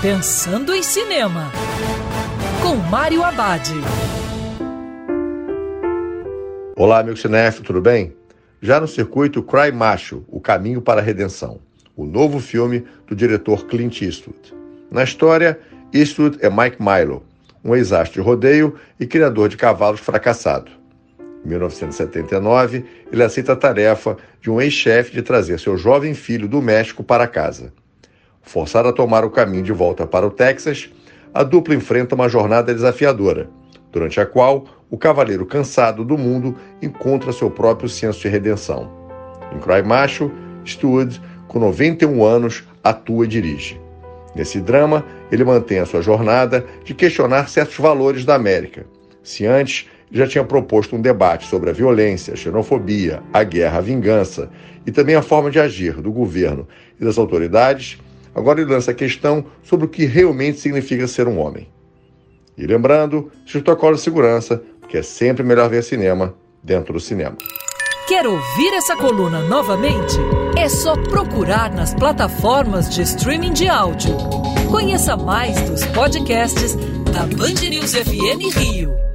Pensando em Cinema, com Mário Abad. Olá, amigo cinéfilo, tudo bem? Já no circuito Cry Macho, O Caminho para a Redenção, o novo filme do diretor Clint Eastwood. Na história, Eastwood é Mike Milo, um ex-astro de rodeio e criador de cavalos fracassado. Em 1979, ele aceita a tarefa de um ex-chefe de trazer seu jovem filho do México para casa. Forçado a tomar o caminho de volta para o Texas, a dupla enfrenta uma jornada desafiadora, durante a qual o cavaleiro cansado do mundo encontra seu próprio senso de redenção. Em Cry Macho, Stewart, com 91 anos, atua e dirige. Nesse drama, ele mantém a sua jornada de questionar certos valores da América. Se antes já tinha proposto um debate sobre a violência, a xenofobia, a guerra, a vingança e também a forma de agir do governo e das autoridades, agora ele lança a questão sobre o que realmente significa ser um homem. E lembrando, protocolo de segurança, porque é sempre melhor ver cinema dentro do cinema. Quer ouvir essa coluna novamente? É só procurar nas plataformas de streaming de áudio. Conheça mais dos podcasts da Band News FM Rio.